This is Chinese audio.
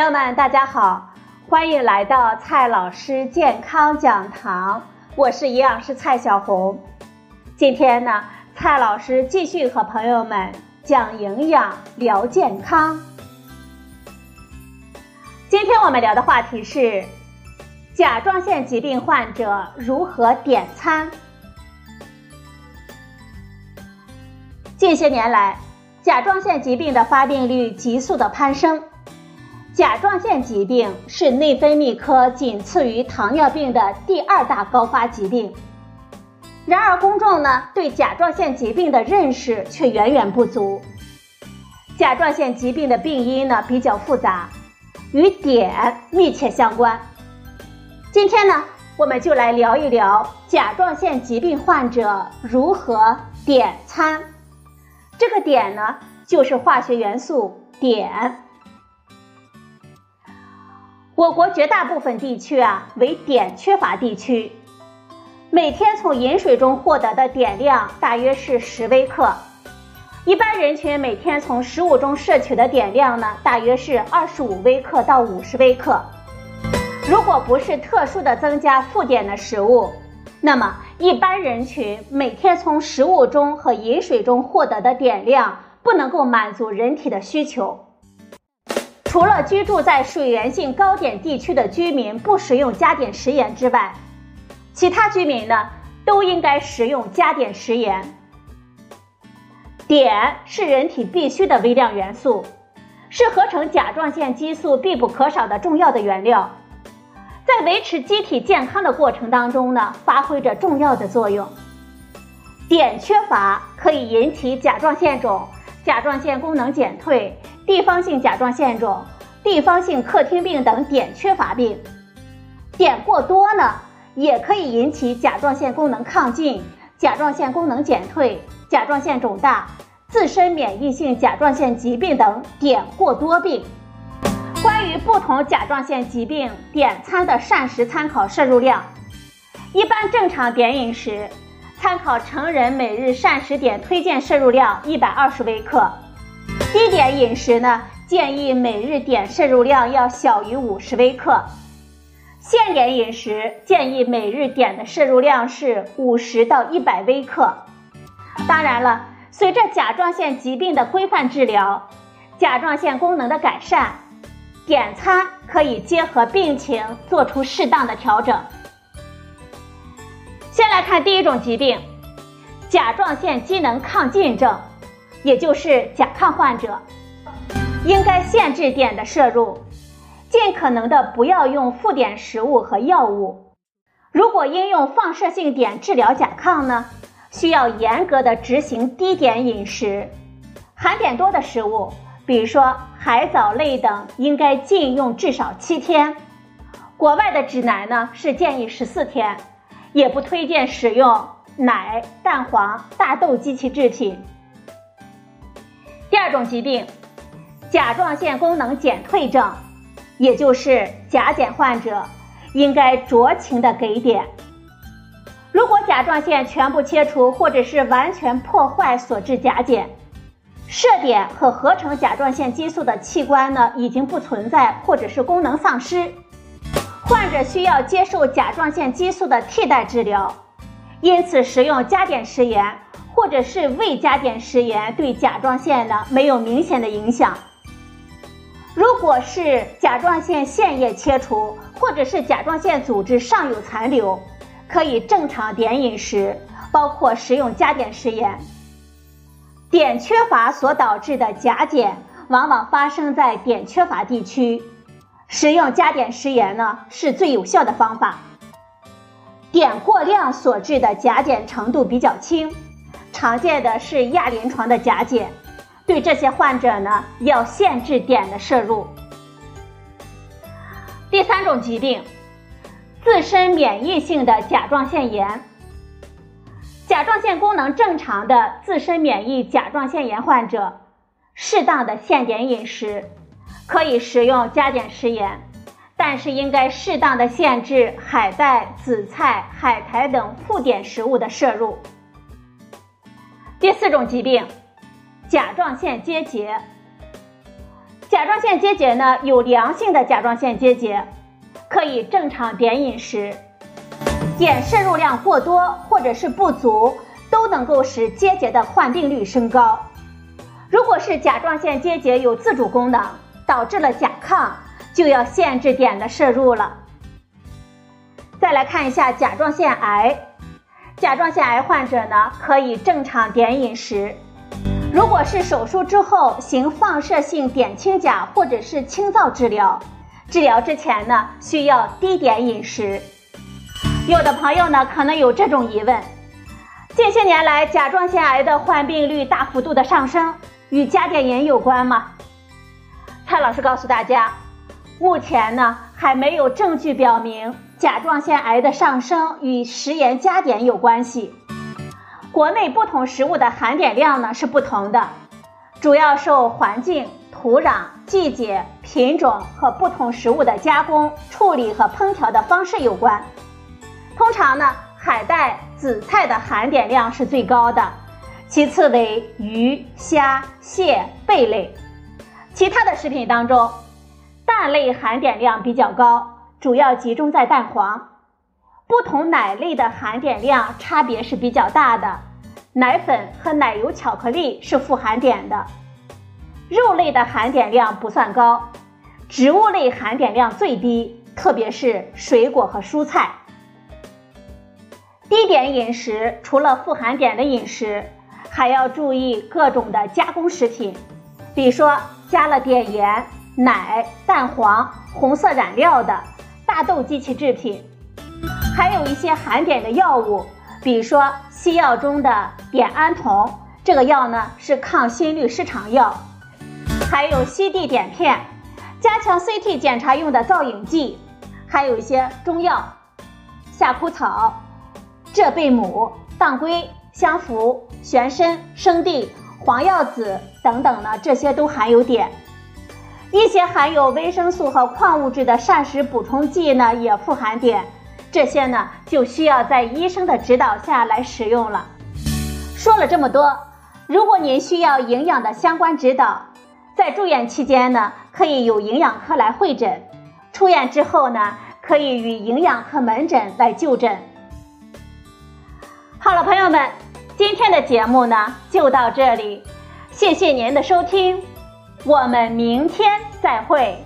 朋友们，大家好，欢迎来到蔡老师健康讲堂，我是营养师蔡小红。今天呢，蔡老师继续和朋友们讲营养聊健康。今天我们聊的话题是甲状腺疾病患者如何点餐。近些年来，甲状腺疾病的发病率急速的攀升。甲状腺疾病是内分泌科仅次于糖尿病的第二大高发疾病。然而，公众呢对甲状腺疾病的认识却远远不足。甲状腺疾病的病因呢比较复杂，与碘密切相关。今天呢，我们就来聊一聊甲状腺疾病患者如何点餐。这个碘呢，就是化学元素碘。我国绝大部分地区啊为碘缺乏地区，每天从饮水中获得的碘量大约是十微克，一般人群每天从食物中摄取的碘量呢大约是二十五微克到五十微克。如果不是特殊的增加富碘的食物，那么一般人群每天从食物中和饮水中获得的碘量不能够满足人体的需求。除了居住在水源性高碘地区的居民不食用加碘食盐之外，其他居民呢都应该食用加碘食盐。碘是人体必需的微量元素，是合成甲状腺激素必不可少的重要的原料，在维持机体健康的过程当中呢，发挥着重要的作用。碘缺乏可以引起甲状腺肿、甲状腺功能减退。地方性甲状腺肿、地方性客厅病等碘缺乏病，碘过多呢，也可以引起甲状腺功能亢进、甲状腺功能减退、甲状腺肿大、自身免疫性甲状腺疾病等碘过多病。关于不同甲状腺疾病碘餐的膳食参考摄入量，一般正常碘饮食，参考成人每日膳食碘推荐摄入量一百二十微克。低碘饮食呢，建议每日碘摄入量要小于五十微克；限碘饮食建议每日碘的摄入量是五十到一百微克。当然了，随着甲状腺疾病的规范治疗，甲状腺功能的改善，碘餐可以结合病情做出适当的调整。先来看第一种疾病：甲状腺机能亢进症。也就是甲亢患者，应该限制碘的摄入，尽可能的不要用负碘食物和药物。如果应用放射性碘治疗甲亢呢，需要严格的执行低碘饮食，含碘多的食物，比如说海藻类等，应该禁用至少七天。国外的指南呢是建议十四天，也不推荐使用奶、蛋黄、大豆及其制品。第二种疾病，甲状腺功能减退症，也就是甲减患者，应该酌情的给碘。如果甲状腺全部切除或者是完全破坏所致甲减，摄碘和合成甲状腺激素的器官呢已经不存在或者是功能丧失，患者需要接受甲状腺激素的替代治疗，因此食用加碘食盐。或者是未加碘食盐对甲状腺呢没有明显的影响。如果是甲状腺腺液切除，或者是甲状腺组织尚有残留，可以正常碘饮食，包括食用加碘食盐。碘缺乏所导致的甲减，往往发生在碘缺乏地区，食用加碘食盐呢是最有效的方法。碘过量所致的甲减程度比较轻。常见的是亚临床的甲减，对这些患者呢要限制碘的摄入。第三种疾病，自身免疫性的甲状腺炎，甲状腺功能正常的自身免疫甲状腺炎患者，适当的限碘饮食，可以食用加碘食盐，但是应该适当的限制海带、紫菜、海苔等富碘食物的摄入。第四种疾病，甲状腺结节。甲状腺结节呢，有良性的甲状腺结节，可以正常点饮食，碘摄入量过多或者是不足，都能够使结节的患病率升高。如果是甲状腺结节有自主功能，导致了甲亢，就要限制碘的摄入了。再来看一下甲状腺癌，甲状腺癌患者呢，可以正常点饮食。如果是手术之后行放射性碘清钾或者是清灶治疗，治疗之前呢需要低碘饮食。有的朋友呢可能有这种疑问：近些年来甲状腺癌的患病率大幅度的上升，与加碘盐有关吗？蔡老师告诉大家，目前呢还没有证据表明甲状腺癌的上升与食盐加碘有关系。国内不同食物的含碘量呢是不同的，主要受环境、土壤、季节、品种和不同食物的加工、处理和烹调的方式有关。通常呢，海带、紫菜的含碘量是最高的，其次为鱼、虾、蟹、贝类。其他的食品当中，蛋类含碘量比较高，主要集中在蛋黄。不同奶类的含碘量差别是比较大的，奶粉和奶油巧克力是富含碘的，肉类的含碘量不算高，植物类含碘量最低，特别是水果和蔬菜。低碘饮食除了富含碘的饮食，还要注意各种的加工食品，比如说加了碘盐、奶、蛋黄、红色染料的大豆机器制品。还有一些含碘的药物，比如说西药中的碘胺酮，这个药呢是抗心律失常药；还有西地碘片，加强 CT 检查用的造影剂；还有一些中药，夏枯草、浙贝母、当归、香附、玄参、生地、黄药子等等呢，这些都含有碘。一些含有维生素和矿物质的膳食补充剂呢，也富含碘。这些呢，就需要在医生的指导下来使用了。说了这么多，如果您需要营养的相关指导，在住院期间呢，可以有营养科来会诊；出院之后呢，可以与营养科门诊来就诊。好了，朋友们，今天的节目呢就到这里，谢谢您的收听，我们明天再会。